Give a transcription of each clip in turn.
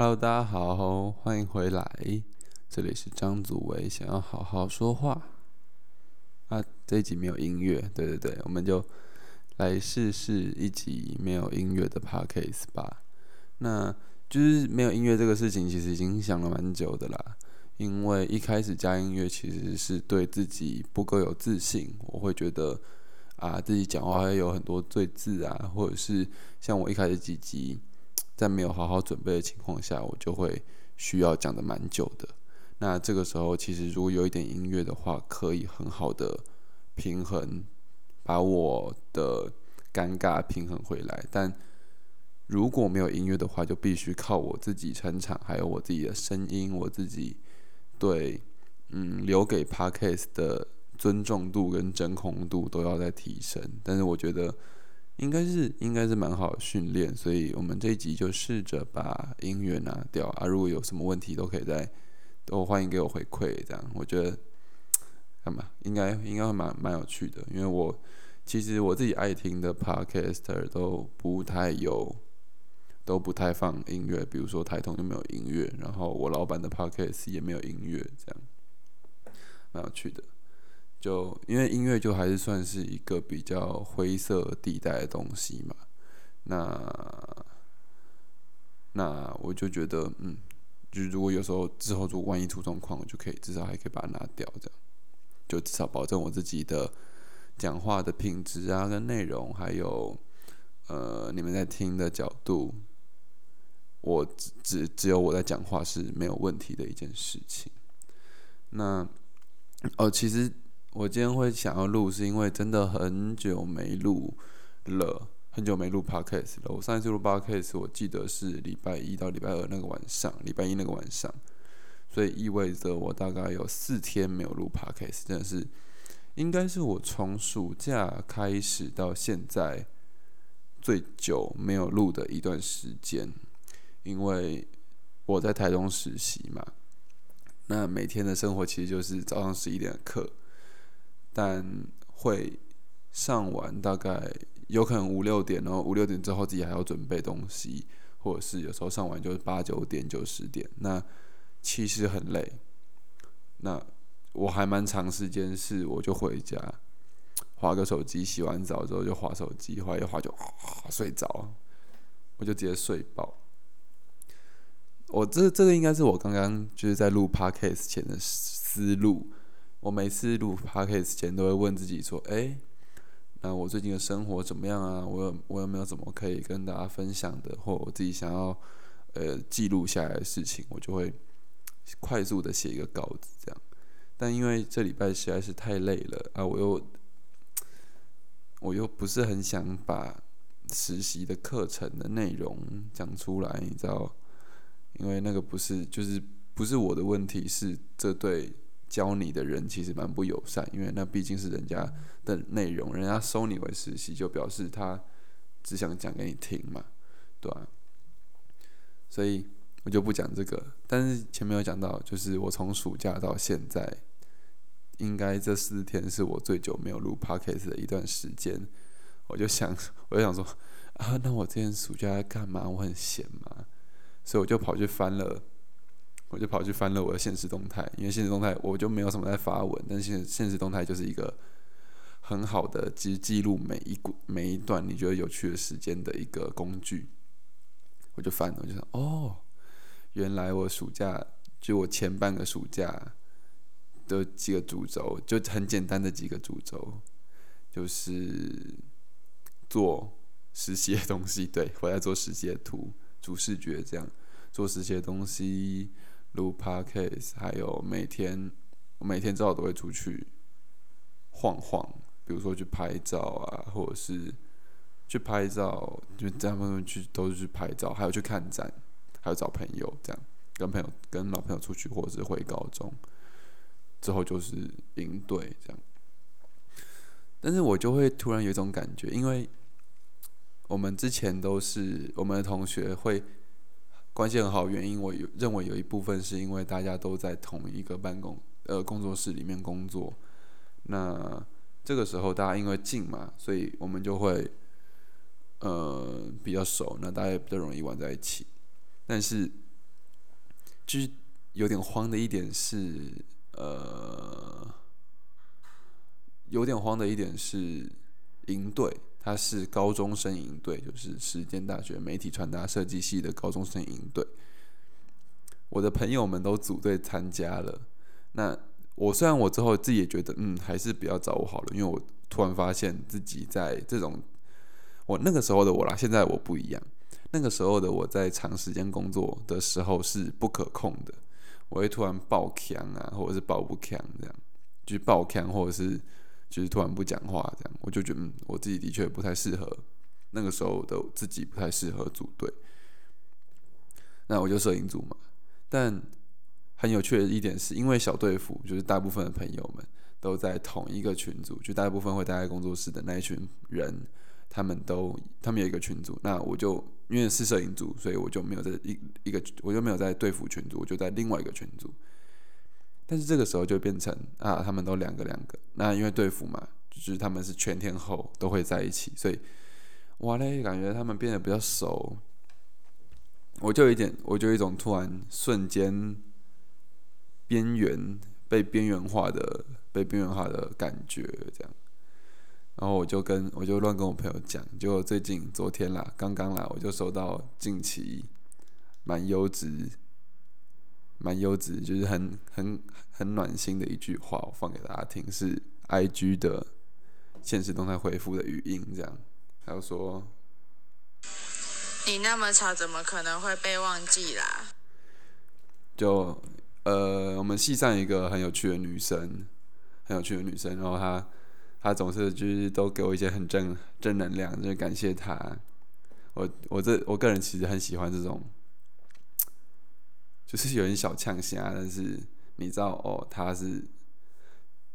Hello，大家好，欢迎回来，这里是张祖维，想要好好说话。啊，这一集没有音乐，对对对，我们就来试试一集没有音乐的 Podcast 吧。那就是没有音乐这个事情，其实已经想了蛮久的啦。因为一开始加音乐，其实是对自己不够有自信，我会觉得啊，自己讲话会有很多赘字啊，或者是像我一开始几集。在没有好好准备的情况下，我就会需要讲的蛮久的。那这个时候，其实如果有一点音乐的话，可以很好的平衡，把我的尴尬平衡回来。但如果没有音乐的话，就必须靠我自己成长，还有我自己的声音，我自己对嗯留给 Podcast 的尊重度跟真空度都要在提升。但是我觉得。应该是应该是蛮好训练，所以我们这一集就试着把音乐拿掉啊。如果有什么问题，都可以在都欢迎给我回馈。这样我觉得干嘛应该应该会蛮蛮有趣的，因为我其实我自己爱听的 podcaster 都不太有都不太放音乐，比如说台通就没有音乐，然后我老板的 podcast 也没有音乐，这样蛮有趣的。就因为音乐就还是算是一个比较灰色地带的东西嘛，那那我就觉得，嗯，就如果有时候之后如果万一出状况，我就可以至少还可以把它拿掉，这样就至少保证我自己的讲话的品质啊，跟内容，还有呃你们在听的角度，我只只只有我在讲话是没有问题的一件事情。那哦，其实。我今天会想要录，是因为真的很久没录了，很久没录 podcast 了。我上一次录 podcast，我记得是礼拜一到礼拜二那个晚上，礼拜一那个晚上，所以意味着我大概有四天没有录 podcast，真的是，应该是我从暑假开始到现在最久没有录的一段时间，因为我在台中实习嘛，那每天的生活其实就是早上十一点的课。但会上完大概有可能五六点，然后五六点之后自己还要准备东西，或者是有时候上完就是八九点、九十点，那其实很累。那我还蛮长时间是我就回家，划个手机，洗完澡之后就划手机，划一划就睡着，我就直接睡爆。我这这个应该是我刚刚就是在录 podcast 前的思路。我每次录 podcast 前都会问自己说：“哎，那我最近的生活怎么样啊？我有我有没有什么可以跟大家分享的，或我自己想要呃记录下来的事情？”我就会快速的写一个稿子这样。但因为这礼拜实在是太累了啊，我又我又不是很想把实习的课程的内容讲出来，你知道？因为那个不是就是不是我的问题，是这对。教你的人其实蛮不友善，因为那毕竟是人家的内容，人家收你为实习，就表示他只想讲给你听嘛，对吧？所以我就不讲这个。但是前面有讲到，就是我从暑假到现在，应该这四天是我最久没有录 podcast 的一段时间。我就想，我就想说，啊，那我今天暑假在干嘛？我很闲嘛，所以我就跑去翻了。我就跑去翻了我的现实动态，因为现实动态我就没有什么在发文，但现现实动态就是一个很好的记记录每一每一段你觉得有趣的时间的一个工具。我就翻了，我就想哦，原来我暑假就我前半个暑假的几个主轴，就很简单的几个主轴，就是做实习的东西，对我在做实习的图主视觉这样做实习的东西。录 podcast，还有每天，我每天至少都会出去晃晃，比如说去拍照啊，或者是去拍照，就这样去都是去拍照，还有去看展，还有找朋友这样，跟朋友跟老朋友出去，或者是回高中，之后就是营队这样。但是我就会突然有一种感觉，因为我们之前都是我们的同学会。关系很好，原因我有认为有一部分是因为大家都在同一个办公呃工作室里面工作，那这个时候大家因为近嘛，所以我们就会呃比较熟，那大家也比较容易玩在一起。但是就是有点慌的一点是，呃，有点慌的一点是营队，他是高中生营队，就是实践大学媒体传达设计系的高中生营队。我的朋友们都组队参加了，那我虽然我之后自己也觉得，嗯，还是不要找我好了，因为我突然发现自己在这种，我那个时候的我啦，现在我不一样。那个时候的我在长时间工作的时候是不可控的，我会突然爆强啊，或者是爆不强这样，就是爆强或者是就是突然不讲话这样，我就觉得嗯，我自己的确不太适合，那个时候的自己不太适合组队，那我就摄影组嘛。但很有趣的一点是，因为小队服就是大部分的朋友们都在同一个群组，就大部分会待在工作室的那一群人，他们都他们有一个群组，那我就。因为是摄影组，所以我就没有在一一个，我就没有在队服群组，我就在另外一个群组。但是这个时候就变成啊，他们都两个两个。那因为队服嘛，就是他们是全天候都会在一起，所以哇嘞，感觉他们变得比较熟。我就有一点，我就有一种突然瞬间边缘被边缘化的被边缘化的感觉，这样。然后我就跟我就乱跟我朋友讲，就最近昨天啦，刚刚啦，我就收到近期蛮优质、蛮优质，就是很很很暖心的一句话，我放给大家听，是 I G 的现实动态回复的语音，这样，还有说，你那么吵，怎么可能会被忘记啦？就呃，我们系上一个很有趣的女生，很有趣的女生，然后她。她总是就是都给我一些很正正能量，就是感谢她。我我这我个人其实很喜欢这种，就是有点小呛虾，但是你知道哦，他是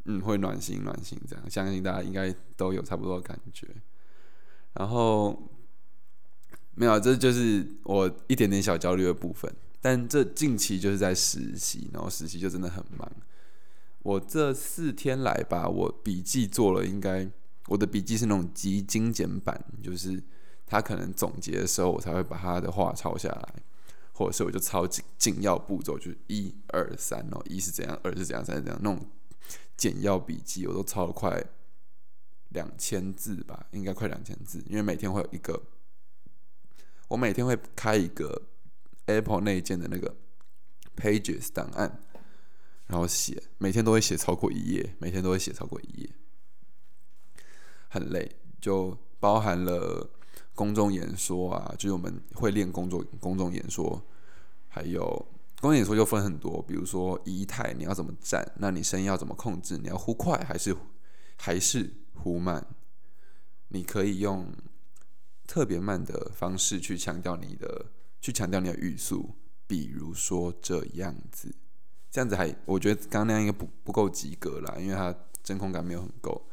嗯会暖心暖心这样，相信大家应该都有差不多的感觉。然后没有，这就是我一点点小焦虑的部分。但这近期就是在实习，然后实习就真的很忙。我这四天来吧，我笔记做了，应该我的笔记是那种极精简版，就是他可能总结的时候，我才会把他的话抄下来，或者是我就抄紧紧要步骤，就是一二三哦，一是怎样，二是怎样，三是怎样，那种简要笔记我都抄了快两千字吧，应该快两千字，因为每天会有一个，我每天会开一个 Apple 内建的那个 Pages 档案。然后写，每天都会写超过一页，每天都会写超过一页，很累，就包含了公众演说啊，就是我们会练公众公众演说，还有公众演说就分很多，比如说仪态你要怎么站，那你声音要怎么控制，你要呼快还是还是呼慢？你可以用特别慢的方式去强调你的，去强调你的语速，比如说这样子。这样子还，我觉得刚刚那样应该不不够及格啦，因为它真空感没有很够。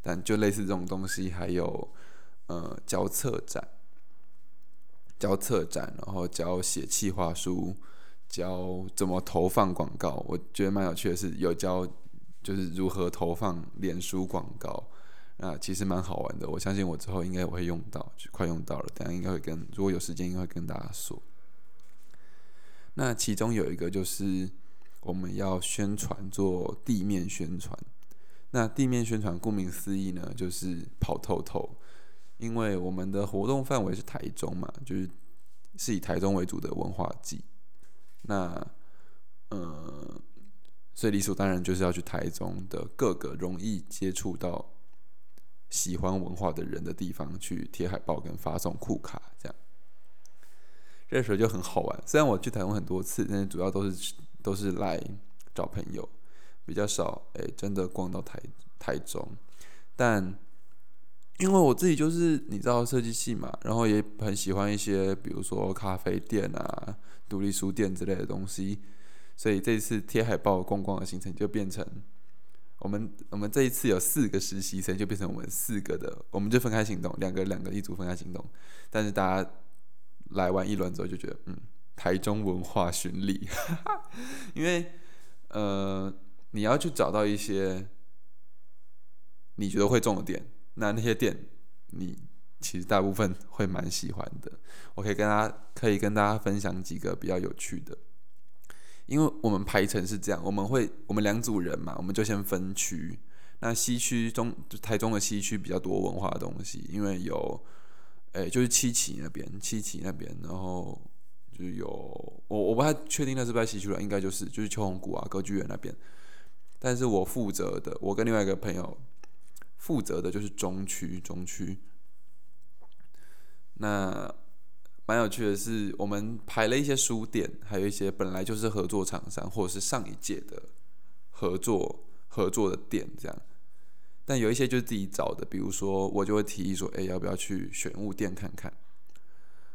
但就类似这种东西，还有呃教策展、教策展，然后教写企划书、教怎么投放广告，我觉得蛮有趣的是有教就是如何投放脸书广告，啊，其实蛮好玩的。我相信我之后应该我会用到，就快用到了，等下应该会跟如果有时间应该会跟大家说。那其中有一个就是。我们要宣传做地面宣传，那地面宣传顾名思义呢，就是跑透透。因为我们的活动范围是台中嘛，就是是以台中为主的文化季。那呃，所以理所当然就是要去台中的各个容易接触到喜欢文化的人的地方去贴海报跟发送库卡，这样。这时候就很好玩。虽然我去台中很多次，但是主要都是。都是来找朋友，比较少哎，真的逛到台台中。但因为我自己就是你知道设计系嘛，然后也很喜欢一些比如说咖啡店啊、独立书店之类的东西，所以这一次贴海报逛逛的行程就变成我们我们这一次有四个实习生，就变成我们四个的，我们就分开行动，两个两个一组分开行动。但是大家来完一轮之后就觉得嗯。台中文化巡礼，因为呃，你要去找到一些你觉得会中的店，那那些店你其实大部分会蛮喜欢的。我可以跟大家可以跟大家分享几个比较有趣的，因为我们排程是这样，我们会我们两组人嘛，我们就先分区。那西区中台中的西区比较多文化的东西，因为有，诶，就是七期那边，七期那边，然后就有我我不太确定那是不是在西区了，应该就是就是秋红谷啊歌剧院那边。但是我负责的，我跟另外一个朋友负责的就是中区，中区。那蛮有趣的是，我们排了一些书店，还有一些本来就是合作厂商或者是上一届的合作合作的店这样。但有一些就是自己找的，比如说我就会提议说，哎，要不要去选物店看看，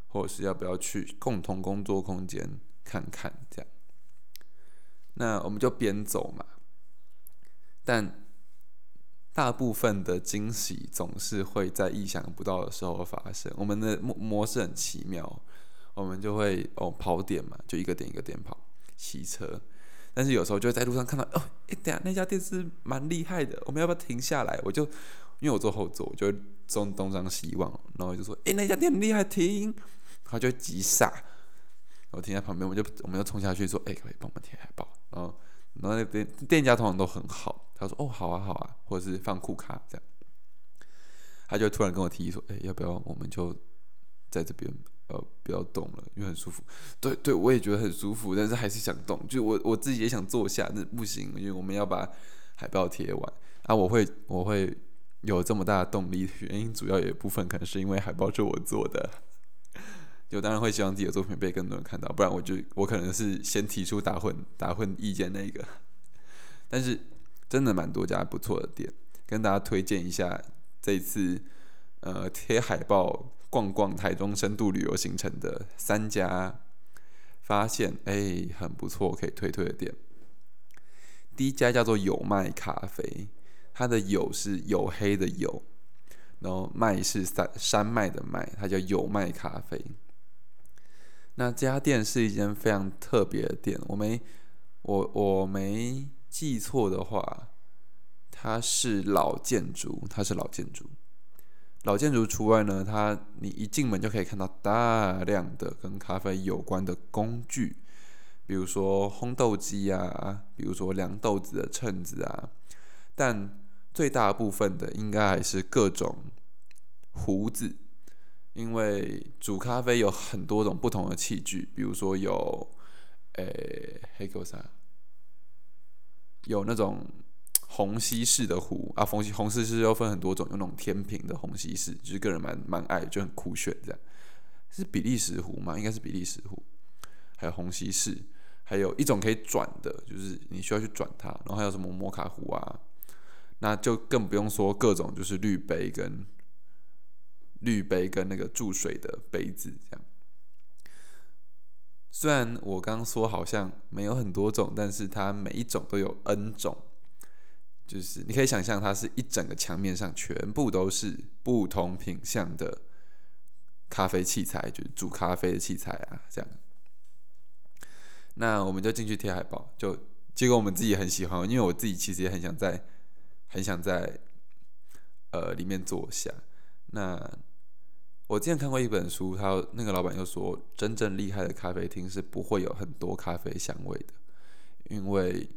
或者是要不要去共同工作空间看看这样。那我们就边走嘛。但大部分的惊喜总是会在意想不到的时候发生。我们的模模式很奇妙，我们就会哦跑点嘛，就一个点一个点跑，骑车。但是有时候就会在路上看到哦，哎，等下那家店是蛮厉害的，我们要不要停下来？我就因为我坐后座，我就东东张西望，然后就说，哎，那家店很厉害，停。他就急刹，我停在旁边，我就我们就冲下去说，哎，可以帮我们贴海报，然后。然后那店店家通常都很好，他说：“哦，好啊，好啊。”或者是放库卡这样，他就突然跟我提议说：“哎，要不要我们就在这边呃不要动了，因为很舒服。”对对，我也觉得很舒服，但是还是想动。就我我自己也想坐下，那不行，因为我们要把海报贴完啊。我会我会有这么大的动力，原因主要有一部分可能是因为海报是我做的。就当然会希望自己的作品被更多人看到，不然我就我可能是先提出打混打混意见那个。但是真的蛮多家不错的店，跟大家推荐一下这次呃贴海报逛逛台中深度旅游行程的三家，发现哎很不错可以推推的店。第一家叫做有麦咖啡，它的有是黝黑的黝，然后麦是山山脉的麦，它叫有麦咖啡。那这家店是一间非常特别的店，我没我我没记错的话，它是老建筑，它是老建筑。老建筑除外呢，它你一进门就可以看到大量的跟咖啡有关的工具，比如说烘豆机啊，比如说量豆子的秤子啊，但最大部分的应该还是各种壶子。因为煮咖啡有很多种不同的器具，比如说有，诶，黑狗啥，有那种虹吸式的壶啊，虹吸虹吸式又分很多种，有那种天平的虹吸式，就是个人蛮蛮爱，就很酷炫这样。是比利时壶吗？应该是比利时壶。还有虹吸式，还有一种可以转的，就是你需要去转它。然后还有什么摩卡壶啊？那就更不用说各种就是滤杯跟。滤杯跟那个注水的杯子，这样。虽然我刚刚说好像没有很多种，但是它每一种都有 N 种，就是你可以想象，它是一整个墙面上全部都是不同品相的咖啡器材，就是煮咖啡的器材啊，这样。那我们就进去贴海报，就结果我们自己很喜欢，因为我自己其实也很想在，很想在呃里面坐下，那。我之前看过一本书，他那个老板就说，真正厉害的咖啡厅是不会有很多咖啡香味的，因为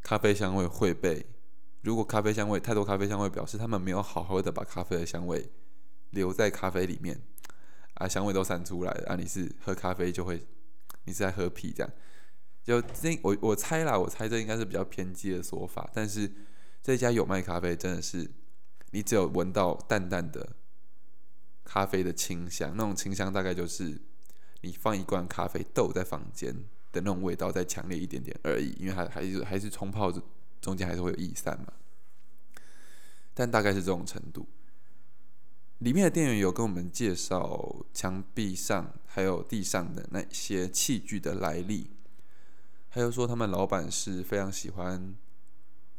咖啡香味会被，如果咖啡香味太多，咖啡香味表示他们没有好好的把咖啡的香味留在咖啡里面，啊，香味都散出来，啊，你是喝咖啡就会，你是在喝屁这样，就这我我猜啦，我猜这应该是比较偏激的说法，但是这家有卖咖啡真的是，你只有闻到淡淡的。咖啡的清香，那种清香大概就是你放一罐咖啡豆在房间的那种味道再强烈一点点而已，因为还还是还是冲泡中间还是会有逸散嘛。但大概是这种程度。里面的店员有跟我们介绍墙壁上还有地上的那些器具的来历，还有说他们老板是非常喜欢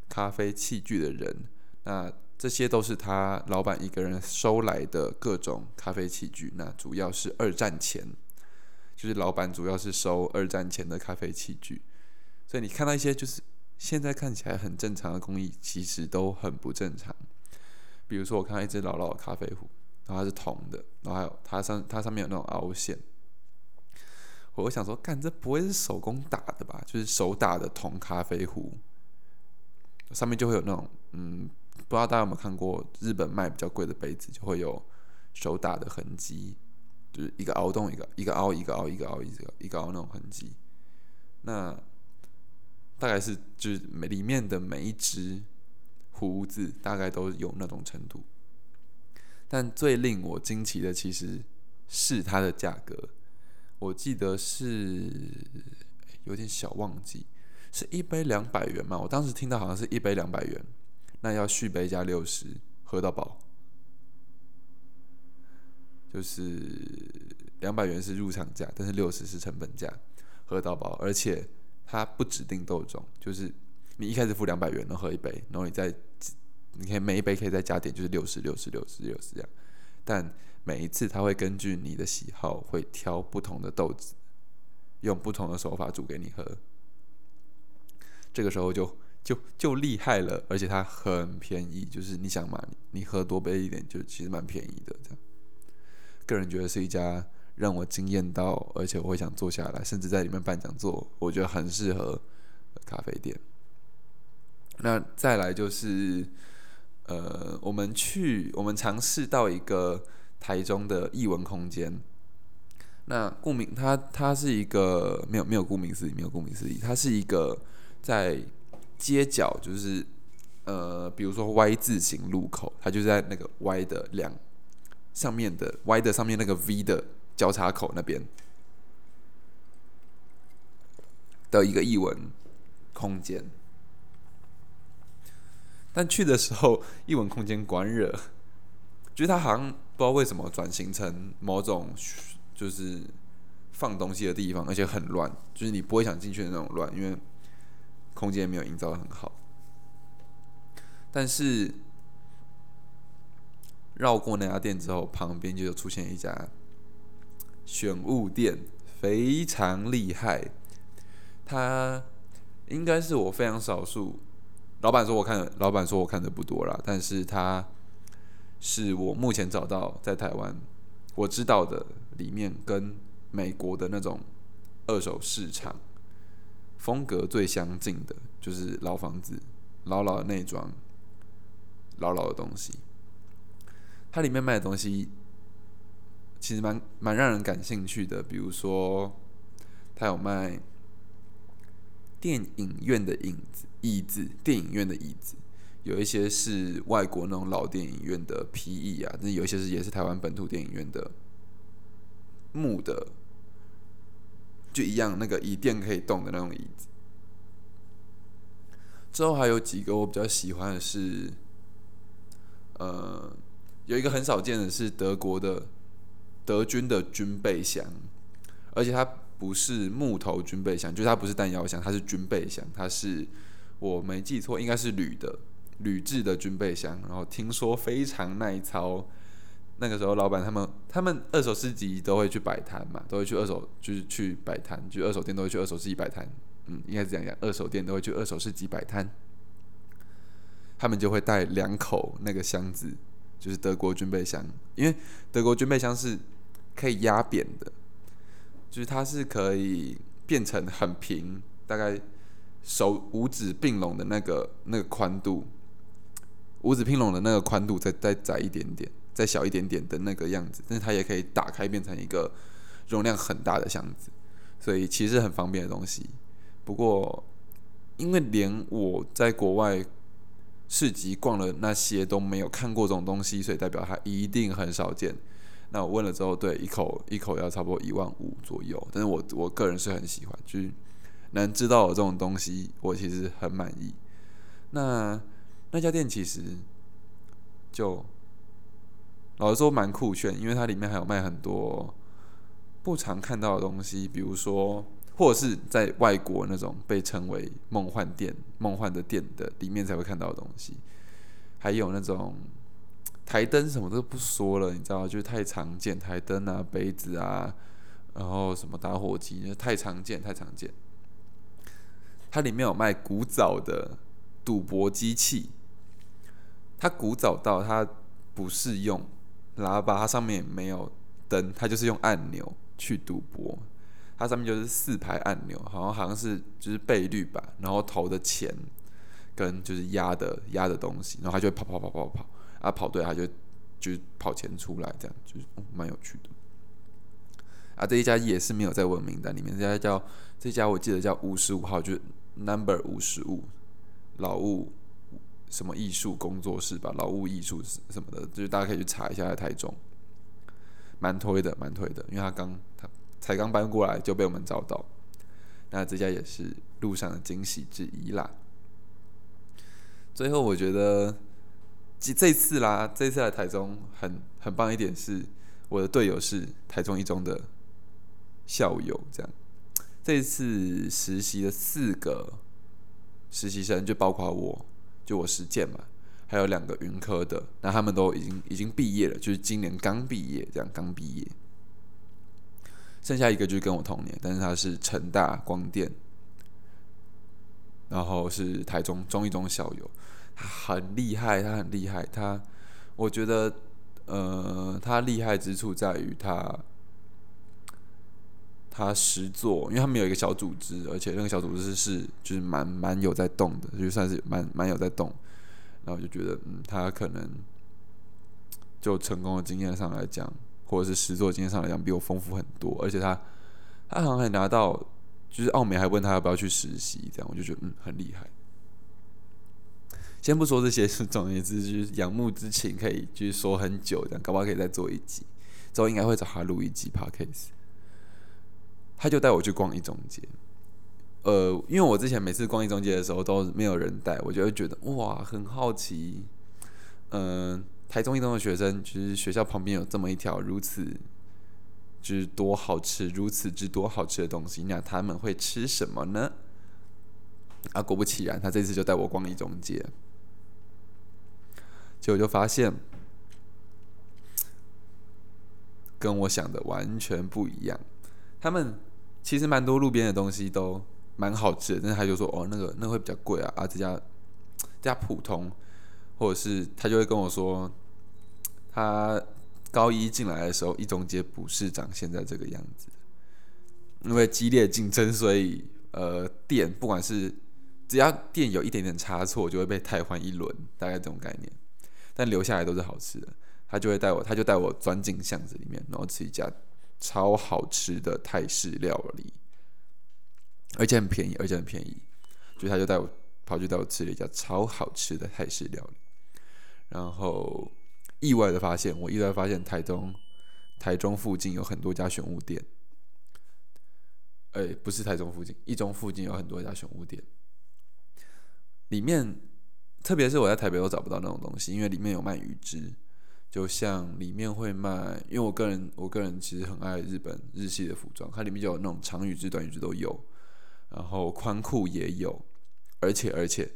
咖啡器具的人。那这些都是他老板一个人收来的各种咖啡器具，那主要是二战前，就是老板主要是收二战前的咖啡器具，所以你看到一些就是现在看起来很正常的工艺，其实都很不正常。比如说，我看到一只老老的咖啡壶，然后它是铜的，然后还有它上它上面有那种凹陷，我想说，干这不会是手工打的吧？就是手打的铜咖啡壶，上面就会有那种，嗯，不知道大家有没有看过日本卖比较贵的杯子，就会有手打的痕迹，就是一个凹洞一个一个凹一个凹一个凹一个一个凹那种痕迹。那大概是就是里面的每一只胡子大概都有那种程度。但最令我惊奇的其实是它的价格。我记得是有点小忘记，是一杯两百元嘛？我当时听到好像是一杯两百元，那要续杯加六十，喝到饱。就是两百元是入场价，但是六十是成本价，喝到饱。而且它不指定豆种，就是你一开始付两百元能喝一杯，然后你再你可以每一杯可以再加点，就是六十六十六十六十这样。但每一次他会根据你的喜好，会挑不同的豆子，用不同的手法煮给你喝。这个时候就就就厉害了，而且它很便宜，就是你想嘛，你喝多杯一点，就其实蛮便宜的。这样，个人觉得是一家让我惊艳到，而且我会想坐下来，甚至在里面办讲座，我觉得很适合咖啡店。那再来就是，呃，我们去，我们尝试到一个。台中的艺文空间，那顾名它它是一个没有没有顾名思义，没有顾名思义，它是一个在街角，就是呃，比如说 Y 字形路口，它就在那个 Y 的两上面的 Y 的上面那个 V 的交叉口那边的一个艺文空间，但去的时候艺文空间关热，就是它好像。不知道为什么转型成某种就是放东西的地方，而且很乱，就是你不会想进去的那种乱，因为空间没有营造的很好。但是绕过那家店之后，旁边就出现一家选物店，非常厉害。他应该是我非常少数，老板说我看，老板说我看的不多啦，但是他。是我目前找到在台湾我知道的里面跟美国的那种二手市场风格最相近的，就是老房子、老老的内装、老老的东西。它里面卖的东西其实蛮蛮让人感兴趣的，比如说它有卖电影院的影子、椅子、电影院的椅子。有一些是外国那种老电影院的皮椅啊，那有一些是也是台湾本土电影院的木的，就一样那个椅垫可以动的那种椅子。之后还有几个我比较喜欢的是，呃，有一个很少见的是德国的德军的军备箱，而且它不是木头军备箱，就是它不是弹药箱，它是军备箱，它是我没记错应该是铝的。铝制的军备箱，然后听说非常耐操。那个时候，老板他们他们二手市集都会去摆摊嘛，都会去二手就是去摆摊，就二手店都会去二手市集摆摊。嗯，应该是这样讲，二手店都会去二手市集摆摊。他们就会带两口那个箱子，就是德国军备箱，因为德国军备箱是可以压扁的，就是它是可以变成很平，大概手五指并拢的那个那个宽度。五指并拢的那个宽度再再窄一点点，再小一点点的那个样子，但是它也可以打开变成一个容量很大的箱子，所以其实很方便的东西。不过，因为连我在国外市集逛了那些都没有看过这种东西，所以代表它一定很少见。那我问了之后，对，一口一口要差不多一万五左右，但是我我个人是很喜欢，就是能知道有这种东西，我其实很满意。那。那家店其实就老实说蛮酷炫，因为它里面还有卖很多不常看到的东西，比如说或者是在外国那种被称为梦幻店、梦幻的店的里面才会看到的东西，还有那种台灯什么都不说了，你知道，就是太常见，台灯啊、杯子啊，然后什么打火机，太常见，太常见。它里面有卖古早的赌博机器。它古早到它不是用喇叭，它上面没有灯，它就是用按钮去赌博。它上面就是四排按钮，好像好像是就是倍率吧，然后投的钱跟就是压的压的东西，然后它就会跑跑跑跑跑，啊跑对它就就是跑钱出来，这样就是蛮有趣的。啊，这一家也是没有在我的名单里面，这家叫这家我记得叫五十五号，就是 number 五十五，老物什么艺术工作室吧，劳务艺术什么的，就是大家可以去查一下，在台中，蛮推的，蛮推的，因为他刚他才刚搬过来就被我们找到，那这家也是路上的惊喜之一啦。最后我觉得这这次啦，这次来台中很很棒一点是，我的队友是台中一中的。校友这样，这次实习的四个实习生就包括我，就我实践嘛，还有两个云科的，那他们都已经已经毕业了，就是今年刚毕业，这样刚毕业。剩下一个就是跟我同年，但是他是成大光电，然后是台中中一中校友，他很厉害，他很厉害，他我觉得呃，他厉害之处在于他。他实做，因为他们有一个小组织，而且那个小组织是就是蛮蛮有在动的，就算是蛮蛮有在动。然后就觉得，嗯，他可能就成功的经验上来讲，或者是实作经验上来讲，比我丰富很多。而且他他好像还拿到，就是奥美还问他要不要去实习，这样我就觉得，嗯，很厉害。先不说这些，总而言之，就是仰慕之情可以就是说很久，这样搞不好可以再做一集。之后应该会找他录一集 podcast。他就带我去逛一中街，呃，因为我之前每次逛一中街的时候都没有人带，我就会觉得哇，很好奇，嗯，台中一中的学生，其实学校旁边有这么一条如此之多好吃、如此之多好吃的东西，那他们会吃什么呢？啊，果不其然，他这次就带我逛一中街，结果就发现跟我想的完全不一样，他们。其实蛮多路边的东西都蛮好吃的，但是他就说哦，那个那会比较贵啊啊，这家这家普通，或者是他就会跟我说，他高一进来的时候，一中街不是长现在这个样子，因为激烈竞争，所以呃店不管是只要店有一点点差错，就会被汰换一轮，大概这种概念，但留下来都是好吃的，他就会带我，他就带我钻进巷子里面，然后吃一家。超好吃的泰式料理，而且很便宜，而且很便宜。就他就带我跑去带我吃了一家超好吃的泰式料理。然后意外的发现，我意外发现台中台中附近有很多家选物店。哎，不是台中附近，一中附近有很多家选物店。里面，特别是我在台北都找不到那种东西，因为里面有卖鱼汁。就像里面会卖，因为我个人我个人其实很爱日本日系的服装，它里面就有那种长羽织、短羽织都有，然后宽裤也有，而且而且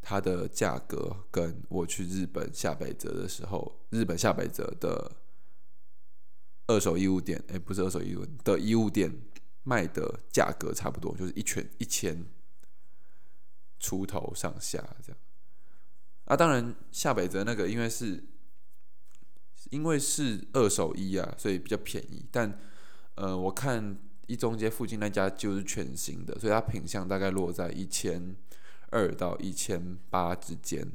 它的价格跟我去日本下北泽的时候，日本下北泽的二手衣物店，哎，不是二手衣物的衣物店卖的价格差不多，就是一圈一千出头上下这样。啊，当然下北泽那个因为是。因为是二手衣啊，所以比较便宜。但，呃，我看一中街附近那家就是全新的，所以它品相大概落在一千二到一千八之间。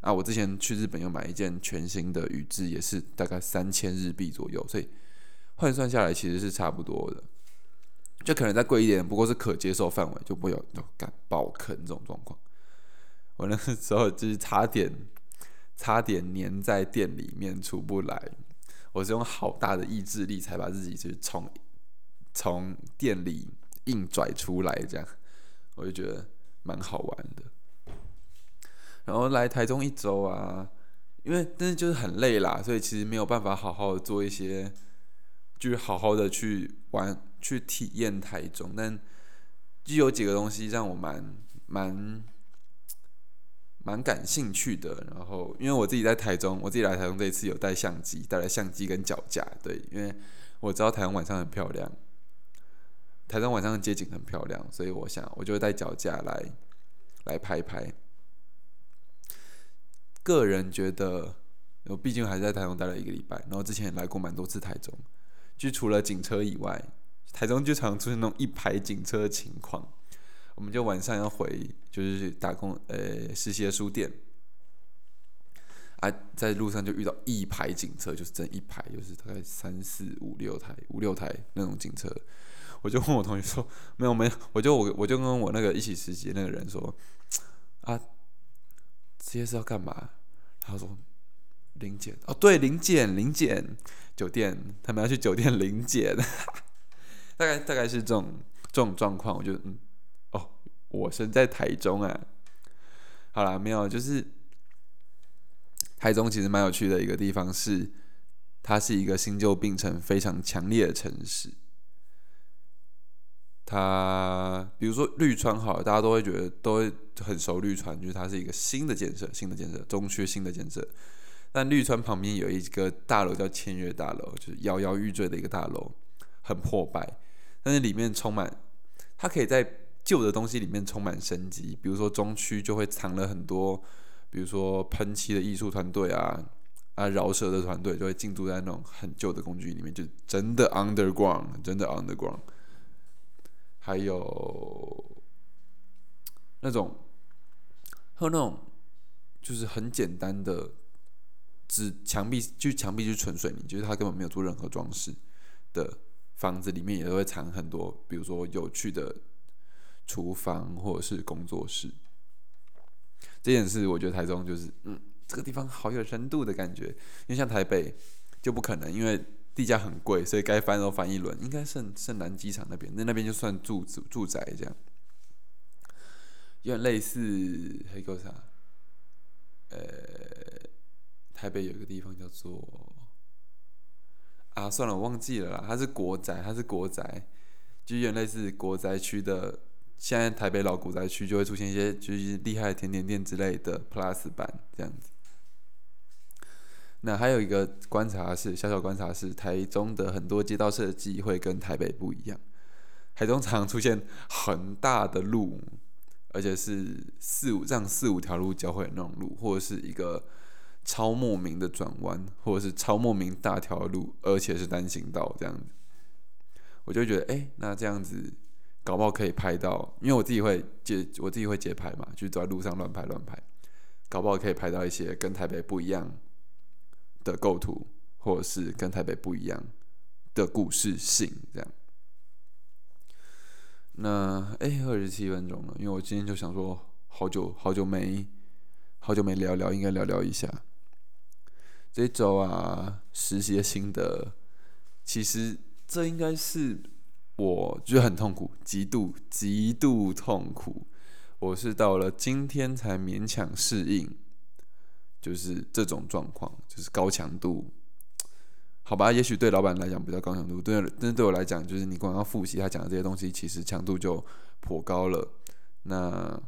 啊，我之前去日本又买一件全新的羽织，也是大概三千日币左右，所以换算下来其实是差不多的。就可能再贵一点，不过是可接受范围，就不会有敢爆坑这种状况。我那时候就是差点。差点粘在店里面出不来，我是用好大的意志力才把自己就是从从店里硬拽出来，这样我就觉得蛮好玩的。然后来台中一周啊，因为但是就是很累啦，所以其实没有办法好好的做一些，就是好好的去玩去体验台中，但就有几个东西让我蛮蛮。蛮感兴趣的，然后因为我自己在台中，我自己来台中这一次有带相机，带来相机跟脚架，对，因为我知道台中晚上很漂亮，台中晚上的街景很漂亮，所以我想我就会带脚架来来拍拍。个人觉得，我毕竟还是在台中待了一个礼拜，然后之前也来过蛮多次台中，就除了警车以外，台中就常出现那种一排警车的情况。我们就晚上要回，就是打工，呃，实习的书店。啊，在路上就遇到一排警车，就是整一排，就是大概三四五六台、五六台那种警车。我就问我同学说：“没有没有。”我就我我就跟我那个一起实习那个人说：“啊，这些是要干嘛？”他说：“零检哦，对，零检零检酒店，他们要去酒店 零检。大概大概是这种这种状况。我就嗯，我身在台中啊。好了，没有，就是。”台中其实蛮有趣的一个地方是，它是一个新旧并存非常强烈的城市。它比如说绿川好，大家都会觉得都会很熟绿川，就是它是一个新的建设，新的建设，中区新的建设。但绿川旁边有一个大楼叫签约大楼，就是摇摇欲坠的一个大楼，很破败，但是里面充满，它可以在旧的东西里面充满生机。比如说中区就会藏了很多。比如说喷漆的艺术团队啊，啊饶舌的团队就会进驻在那种很旧的工具里面，就真的 underground，真的 underground。还有那种，还有那种，就是很简单的，只墙壁就墙壁就是纯水泥，就是它根本没有做任何装饰的房子里面也会藏很多，比如说有趣的厨房或者是工作室。这件事，我觉得台中就是，嗯，这个地方好有深度的感觉。因为像台北就不可能，因为地价很贵，所以该翻都翻一轮。应该圣圣南机场那边，那那边就算住住住宅这样，有点类似还有啥？呃，台北有一个地方叫做啊，算了，我忘记了啦。它是国宅，它是国宅，就有点类似国宅区的。现在台北老古宅区就会出现一些就是厉害的甜点店之类的 Plus 版这样子。那还有一个观察是，小小观察是，台中的很多街道设计会跟台北不一样。台中常出现很大的路，而且是四五这样四五条路交汇的那种路，或者是一个超莫名的转弯，或者是超莫名大条路，而且是单行道这样子。我就觉得，哎，那这样子。搞不好可以拍到，因为我自己会接，我自己会街拍嘛，就走在路上乱拍乱拍，搞不好可以拍到一些跟台北不一样的构图，或者是跟台北不一样的故事性这样。那哎，二十七分钟了，因为我今天就想说，好久好久没好久没聊聊，应该聊聊一下这周啊实习的心得。其实这应该是。我就很痛苦，极度极度痛苦。我是到了今天才勉强适应，就是这种状况，就是高强度。好吧，也许对老板来讲比较高强度，对，但是对我来讲，就是你光要复习他讲的这些东西，其实强度就颇高了。那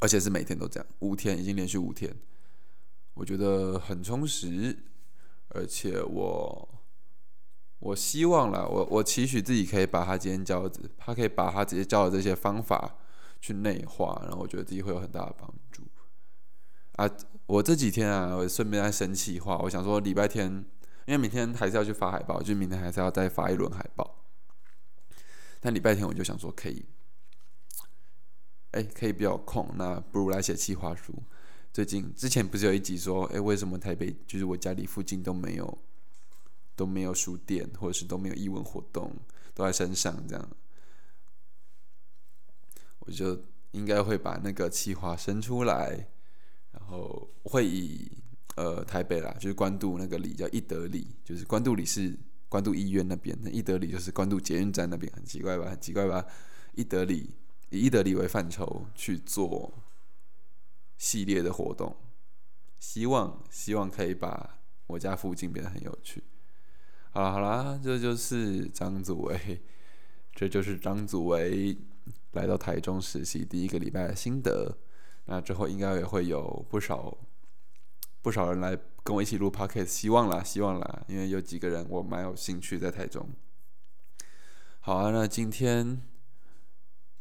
而且是每天都这样，五天已经连续五天，我觉得很充实，而且我。我希望啦，我我期许自己可以把他今天教的，他可以把他直接教的这些方法去内化，然后我觉得自己会有很大的帮助。啊，我这几天啊，我顺便在生气话，我想说礼拜天，因为明天还是要去发海报，就明天还是要再发一轮海报。但礼拜天我就想说可以，哎，可以比较空，那不如来写企划书。最近之前不是有一集说，哎，为什么台北就是我家里附近都没有？都没有书店，或者是都没有译文活动，都在山上这样，我就应该会把那个企划生出来，然后会以呃台北啦，就是关渡那个里叫一德里，就是关渡里是关渡医院那边，那一德里就是关渡捷运站那边，很奇怪吧？很奇怪吧？一德里以一德里为范畴去做系列的活动，希望希望可以把我家附近变得很有趣。好啦好啦，这就是张祖维，这就是张祖维来到台中实习第一个礼拜的心得。那之后应该也会有不少不少人来跟我一起录 podcast，希望啦希望啦，因为有几个人我蛮有兴趣在台中。好啊，那今天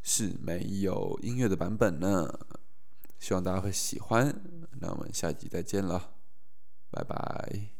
是没有音乐的版本呢，希望大家会喜欢。那我们下集再见了，拜拜。